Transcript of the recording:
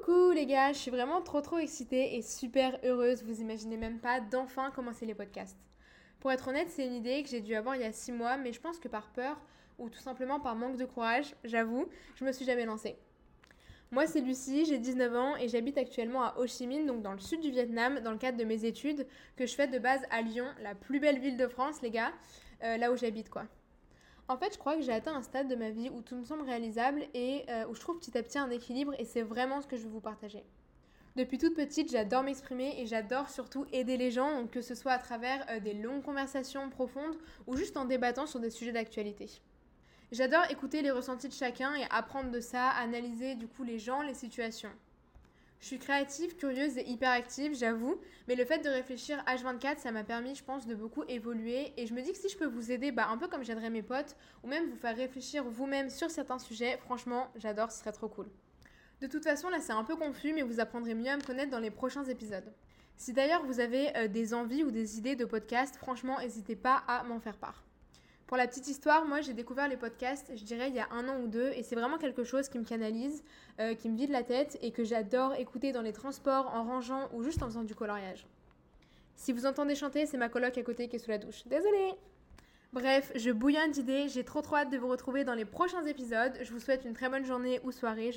Coucou les gars, je suis vraiment trop trop excitée et super heureuse, vous imaginez même pas d'enfin commencer les podcasts. Pour être honnête, c'est une idée que j'ai dû avoir il y a 6 mois, mais je pense que par peur ou tout simplement par manque de courage, j'avoue, je me suis jamais lancée. Moi c'est Lucie, j'ai 19 ans et j'habite actuellement à Ho Chi Minh, donc dans le sud du Vietnam, dans le cadre de mes études que je fais de base à Lyon, la plus belle ville de France les gars, euh, là où j'habite quoi. En fait, je crois que j'ai atteint un stade de ma vie où tout me semble réalisable et euh, où je trouve petit à petit un équilibre et c'est vraiment ce que je veux vous partager. Depuis toute petite, j'adore m'exprimer et j'adore surtout aider les gens, que ce soit à travers euh, des longues conversations profondes ou juste en débattant sur des sujets d'actualité. J'adore écouter les ressentis de chacun et apprendre de ça, analyser du coup les gens, les situations. Je suis créative, curieuse et hyperactive, j'avoue, mais le fait de réfléchir H24, ça m'a permis, je pense, de beaucoup évoluer. Et je me dis que si je peux vous aider, bah, un peu comme j'aiderais mes potes, ou même vous faire réfléchir vous-même sur certains sujets, franchement, j'adore, ce serait trop cool. De toute façon, là, c'est un peu confus, mais vous apprendrez mieux à me connaître dans les prochains épisodes. Si d'ailleurs vous avez euh, des envies ou des idées de podcast, franchement, n'hésitez pas à m'en faire part. Pour la petite histoire, moi j'ai découvert les podcasts, je dirais, il y a un an ou deux, et c'est vraiment quelque chose qui me canalise, euh, qui me vide la tête et que j'adore écouter dans les transports, en rangeant ou juste en faisant du coloriage. Si vous entendez chanter, c'est ma coloc à côté qui est sous la douche. Désolée Bref, je bouillonne d'idées, j'ai trop trop hâte de vous retrouver dans les prochains épisodes. Je vous souhaite une très bonne journée ou soirée.